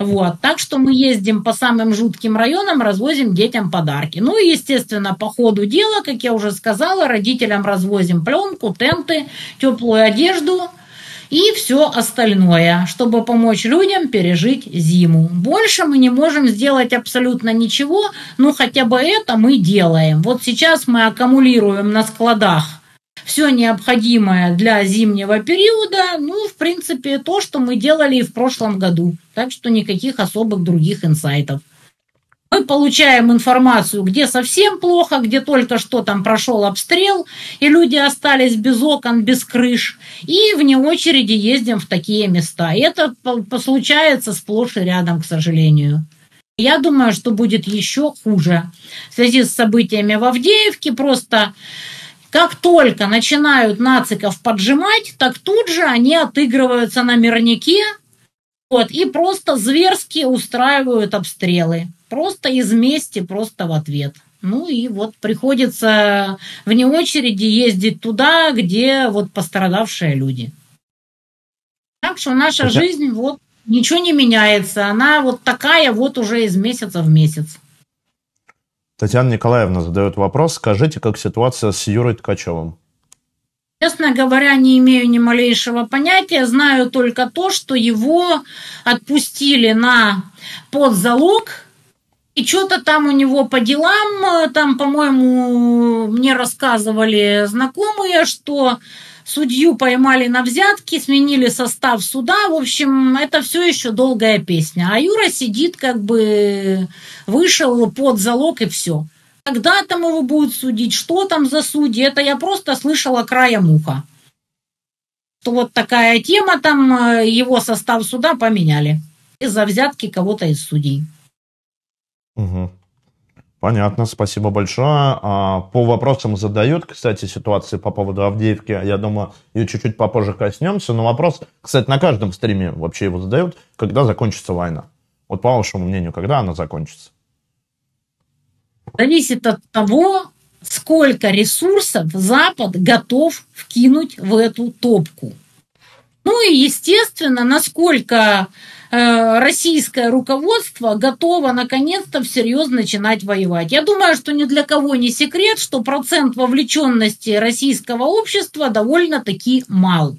Вот. Так что мы ездим по самым жутким районам, развозим детям подарки. Ну и, естественно, по ходу дела, как я уже сказала, родителям развозим пленку, тенты, теплую одежду и все остальное, чтобы помочь людям пережить зиму. Больше мы не можем сделать абсолютно ничего, но хотя бы это мы делаем. Вот сейчас мы аккумулируем на складах все необходимое для зимнего периода, ну, в принципе, то, что мы делали и в прошлом году. Так что никаких особых других инсайтов. Мы получаем информацию, где совсем плохо, где только что там прошел обстрел, и люди остались без окон, без крыш, и вне очереди ездим в такие места. И это случается сплошь и рядом, к сожалению. Я думаю, что будет еще хуже. В связи с событиями в Авдеевке просто как только начинают нациков поджимать, так тут же они отыгрываются на мирнике вот, и просто зверски устраивают обстрелы. Просто из мести, просто в ответ. Ну и вот приходится вне очереди ездить туда, где вот пострадавшие люди. Так что наша Это... жизнь вот ничего не меняется. Она вот такая вот уже из месяца в месяц. Татьяна Николаевна задает вопрос. Скажите, как ситуация с Юрой Ткачевым? Честно говоря, не имею ни малейшего понятия. Знаю только то, что его отпустили на подзалог. И что-то там у него по делам, там, по-моему, мне рассказывали знакомые, что судью поймали на взятки, сменили состав суда. В общем, это все еще долгая песня. А Юра сидит, как бы вышел под залог и все. Когда там его будут судить, что там за судьи, это я просто слышала краем уха. То вот такая тема, там э, его состав суда поменяли из-за взятки кого-то из судей. Угу. Понятно, спасибо большое. А, по вопросам задают, кстати, ситуации по поводу Авдеевки, я думаю, ее чуть-чуть попозже коснемся, но вопрос, кстати, на каждом стриме вообще его задают, когда закончится война. Вот по вашему мнению, когда она закончится? Зависит от того, сколько ресурсов Запад готов вкинуть в эту топку. Ну и, естественно, насколько э, российское руководство готово наконец-то всерьез начинать воевать. Я думаю, что ни для кого не секрет, что процент вовлеченности российского общества довольно-таки мал.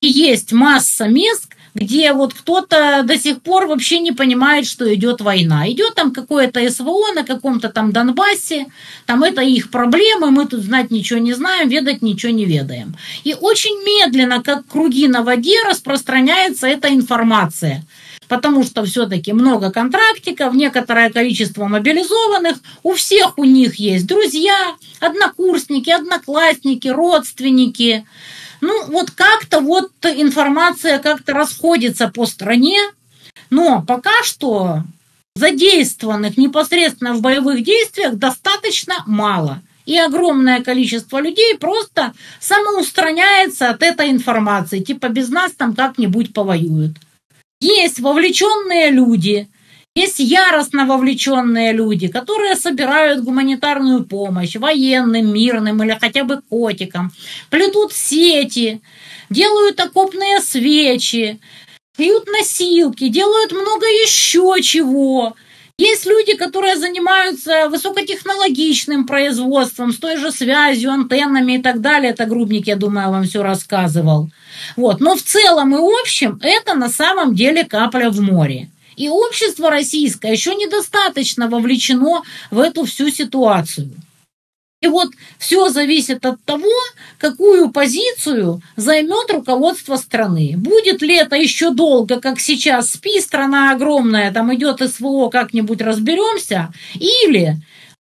И есть масса мест, где вот кто-то до сих пор вообще не понимает, что идет война. Идет там какое-то СВО на каком-то там Донбассе, там это их проблемы, мы тут знать ничего не знаем, ведать ничего не ведаем. И очень медленно, как круги на воде, распространяется эта информация потому что все-таки много контрактиков, некоторое количество мобилизованных, у всех у них есть друзья, однокурсники, одноклассники, родственники, ну, вот как-то вот информация как-то расходится по стране, но пока что задействованных непосредственно в боевых действиях достаточно мало. И огромное количество людей просто самоустраняется от этой информации, типа без нас там как-нибудь повоюют. Есть вовлеченные люди, есть яростно вовлеченные люди, которые собирают гуманитарную помощь военным, мирным или хотя бы котикам, плетут сети, делают окопные свечи, пьют носилки, делают много еще чего. Есть люди, которые занимаются высокотехнологичным производством, с той же связью, антеннами и так далее. Это Грубник, я думаю, вам все рассказывал. Вот. Но в целом и общем это на самом деле капля в море. И общество российское еще недостаточно вовлечено в эту всю ситуацию. И вот все зависит от того, какую позицию займет руководство страны. Будет ли это еще долго, как сейчас спи, страна огромная, там идет СВО, как-нибудь разберемся, или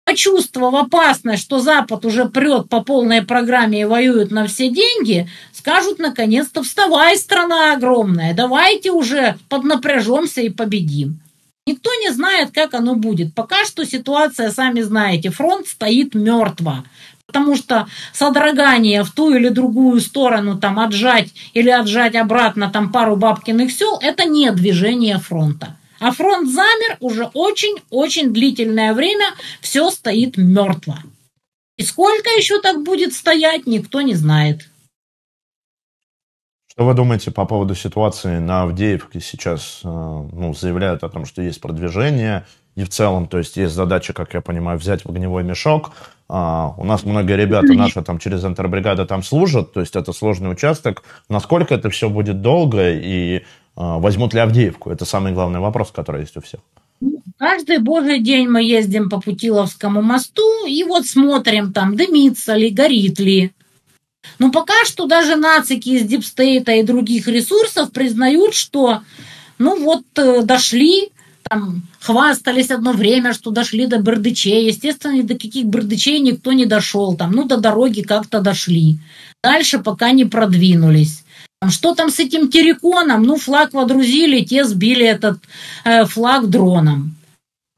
почувствовав опасность, что Запад уже прет по полной программе и воюет на все деньги, скажут наконец-то «вставай, страна огромная, давайте уже поднапряжемся и победим». Никто не знает, как оно будет. Пока что ситуация, сами знаете, фронт стоит мертво. Потому что содрогание в ту или другую сторону, там, отжать или отжать обратно там пару бабкиных сел, это не движение фронта. А фронт замер уже очень-очень длительное время, все стоит мертво. И сколько еще так будет стоять, никто не знает. Что вы думаете по поводу ситуации на Авдеевке сейчас? Э, ну, заявляют о том, что есть продвижение, и в целом, то есть есть задача, как я понимаю, взять в огневой мешок. А, у нас многие ребята наши там через интербригады там служат, то есть это сложный участок. Насколько это все будет долго и возьмут ли Авдеевку? Это самый главный вопрос, который есть у всех. Каждый божий день мы ездим по Путиловскому мосту и вот смотрим там, дымится ли, горит ли. Но пока что даже нацики из Дипстейта и других ресурсов признают, что ну вот э, дошли, там хвастались одно время, что дошли до Бердычей. Естественно, до каких Бердычей никто не дошел. Там, ну, до дороги как-то дошли. Дальше пока не продвинулись. Что там с этим терриконом? Ну, флаг водрузили, те сбили этот э, флаг дроном.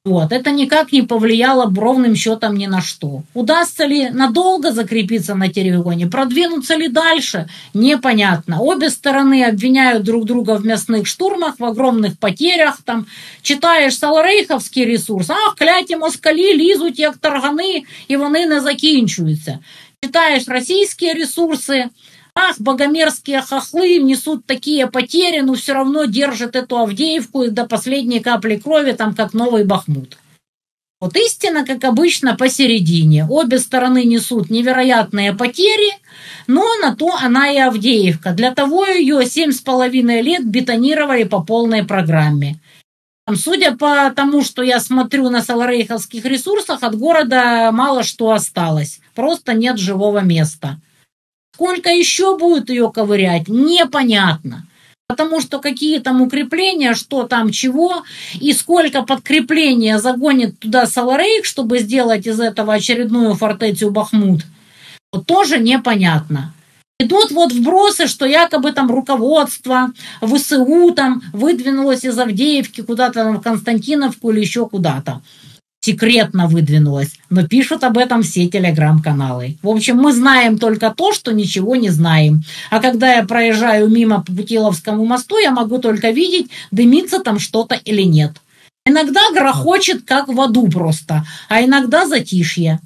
Вот. Это никак не повлияло ровным счетом ни на что. Удастся ли надолго закрепиться на терриконе, продвинуться ли дальше, непонятно. Обе стороны обвиняют друг друга в мясных штурмах, в огромных потерях. Там читаешь саларейховский ресурс, ах, кляті москалі лізуть, як таргани, і вони не закінчуються. Читаешь российские ресурсы, ах, богомерзкие хохлы несут такие потери, но все равно держат эту Авдеевку до последней капли крови, там как новый Бахмут. Вот истина, как обычно, посередине. Обе стороны несут невероятные потери, но на то она и Авдеевка. Для того ее семь с половиной лет бетонировали по полной программе. Судя по тому, что я смотрю на саларейховских ресурсах, от города мало что осталось. Просто нет живого места. Сколько еще будет ее ковырять, непонятно. Потому что какие там укрепления, что там чего, и сколько подкрепления загонит туда Саларейк, чтобы сделать из этого очередную фортецию Бахмут, вот тоже непонятно. Идут вот вбросы, что якобы там руководство ВСУ там выдвинулось из Авдеевки куда-то в Константиновку или еще куда-то секретно выдвинулась, но пишут об этом все телеграм-каналы. В общем, мы знаем только то, что ничего не знаем. А когда я проезжаю мимо по Путиловскому мосту, я могу только видеть, дымится там что-то или нет. Иногда грохочет, как в аду просто, а иногда затишье.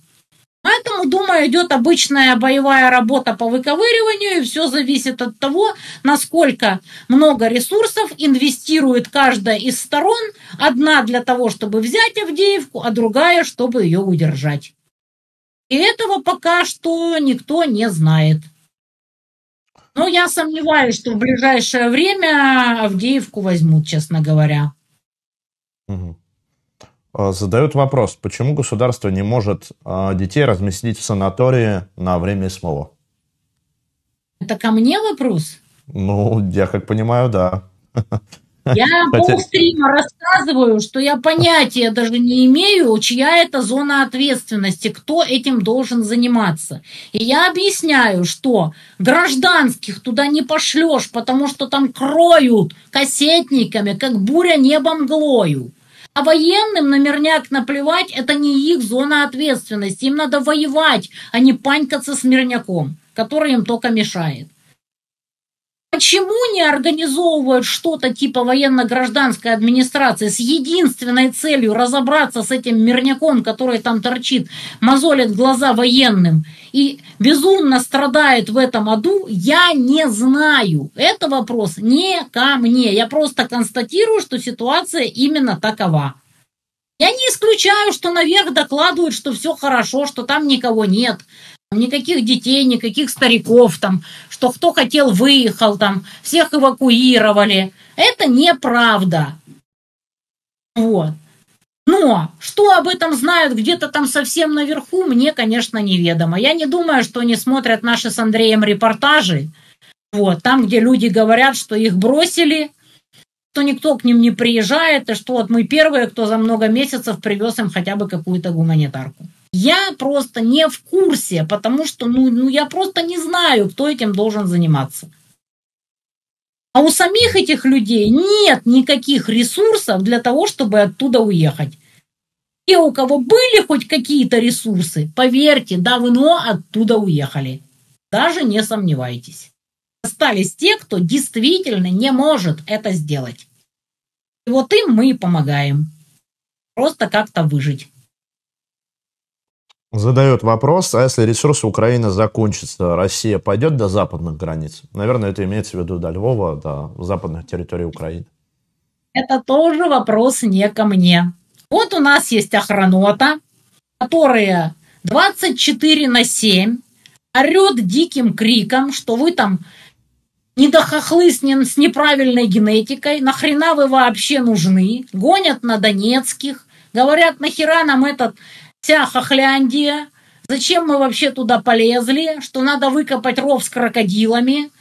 Поэтому, думаю, идет обычная боевая работа по выковыриванию, и все зависит от того, насколько много ресурсов инвестирует каждая из сторон, одна для того, чтобы взять Авдеевку, а другая, чтобы ее удержать. И этого пока что никто не знает. Но я сомневаюсь, что в ближайшее время Авдеевку возьмут, честно говоря. Угу. А, задают вопрос, почему государство не может а, детей разместить в санатории на время СМО? Это ко мне вопрос? Ну, я как понимаю, да. Я Хотя... полстрима рассказываю, что я понятия даже не имею, чья это зона ответственности, кто этим должен заниматься. И я объясняю, что гражданских туда не пошлешь, потому что там кроют кассетниками, как буря небом глою. А военным на мирняк наплевать, это не их зона ответственности. Им надо воевать, а не панькаться с мирняком, который им только мешает. Почему не организовывают что-то типа военно-гражданской администрации с единственной целью разобраться с этим мирняком, который там торчит, мозолит глаза военным и безумно страдает в этом аду, я не знаю. Это вопрос не ко мне. Я просто констатирую, что ситуация именно такова. Я не исключаю, что наверх докладывают, что все хорошо, что там никого нет, никаких детей, никаких стариков там, что кто хотел выехал там, всех эвакуировали. Это неправда. Вот. Но что об этом знают где-то там совсем наверху, мне, конечно, неведомо. Я не думаю, что они смотрят наши с Андреем репортажи, вот, там, где люди говорят, что их бросили, что никто к ним не приезжает, и что вот мы первые, кто за много месяцев привез им хотя бы какую-то гуманитарку. Я просто не в курсе, потому что ну, ну я просто не знаю, кто этим должен заниматься. А у самих этих людей нет никаких ресурсов для того, чтобы оттуда уехать. Те, у кого были хоть какие-то ресурсы, поверьте, давно оттуда уехали. Даже не сомневайтесь. Остались те, кто действительно не может это сделать. И вот им мы и помогаем. Просто как-то выжить. Задает вопрос, а если ресурсы Украины закончатся, Россия пойдет до западных границ? Наверное, это имеется в виду до Львова, до западных территорий Украины. Это тоже вопрос не ко мне. Вот у нас есть охранота, которая 24 на 7 орет диким криком, что вы там с, не, с неправильной генетикой, нахрена вы вообще нужны, гонят на донецких, говорят, нахера нам этот вся Хохляндия, зачем мы вообще туда полезли, что надо выкопать ров с крокодилами,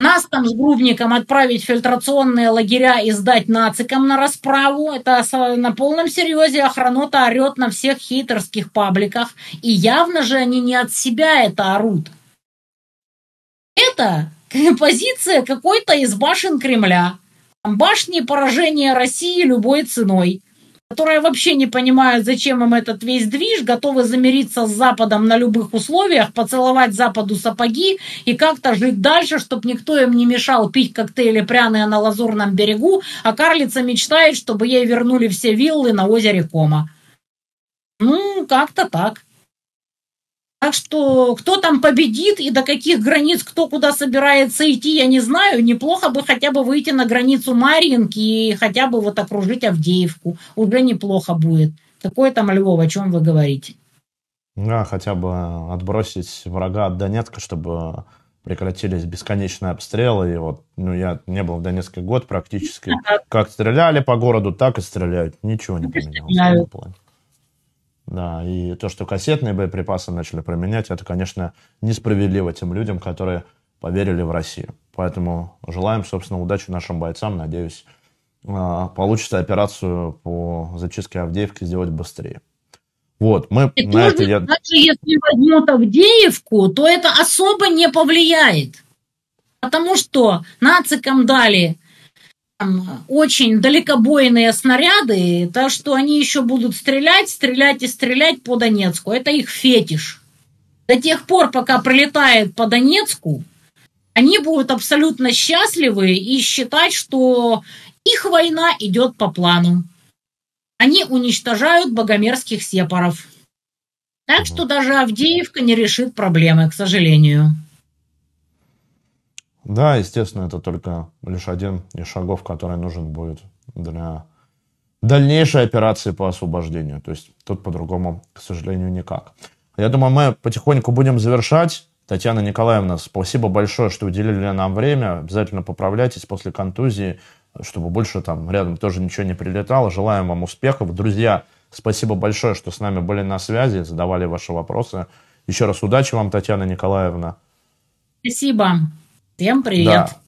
нас там с Грубником отправить в фильтрационные лагеря и сдать нацикам на расправу. Это на полном серьезе охранота орет на всех хейтерских пабликах. И явно же они не от себя это орут. Это позиция какой-то из башен Кремля. Башни поражения России любой ценой которые вообще не понимают, зачем им этот весь движ, готовы замириться с Западом на любых условиях, поцеловать Западу сапоги и как-то жить дальше, чтобы никто им не мешал пить коктейли пряные на Лазурном берегу, а карлица мечтает, чтобы ей вернули все виллы на озере Кома. Ну, как-то так. Так что кто там победит и до каких границ кто куда собирается идти, я не знаю. Неплохо бы хотя бы выйти на границу Марьинки и хотя бы вот окружить Авдеевку. Уже неплохо будет. Какой там Львов, о чем вы говорите? Да, хотя бы отбросить врага от Донецка, чтобы прекратились бесконечные обстрелы. И вот, ну, я не был в Донецке год практически. Как стреляли по городу, так и стреляют. Ничего не поменялось этом плане. Да, и то, что кассетные боеприпасы начали применять, это, конечно, несправедливо тем людям, которые поверили в Россию. Поэтому желаем, собственно, удачи нашим бойцам. Надеюсь, а, получится операцию по зачистке Авдеевки сделать быстрее. Вот, мы и на это я... Даже если возьмут Авдеевку, то это особо не повлияет. Потому что нацикам дали там, очень далекобойные снаряды, так что они еще будут стрелять, стрелять и стрелять по Донецку. Это их фетиш. До тех пор, пока прилетает по Донецку, они будут абсолютно счастливы и считать, что их война идет по плану. Они уничтожают богомерзких сепаров. Так что даже Авдеевка не решит проблемы, к сожалению. Да, естественно, это только лишь один из шагов, который нужен будет для дальнейшей операции по освобождению. То есть тут по-другому, к сожалению, никак. Я думаю, мы потихоньку будем завершать. Татьяна Николаевна, спасибо большое, что уделили нам время. Обязательно поправляйтесь после контузии чтобы больше там рядом тоже ничего не прилетало. Желаем вам успехов. Друзья, спасибо большое, что с нами были на связи, задавали ваши вопросы. Еще раз удачи вам, Татьяна Николаевна. Спасибо. Всем привет. Да.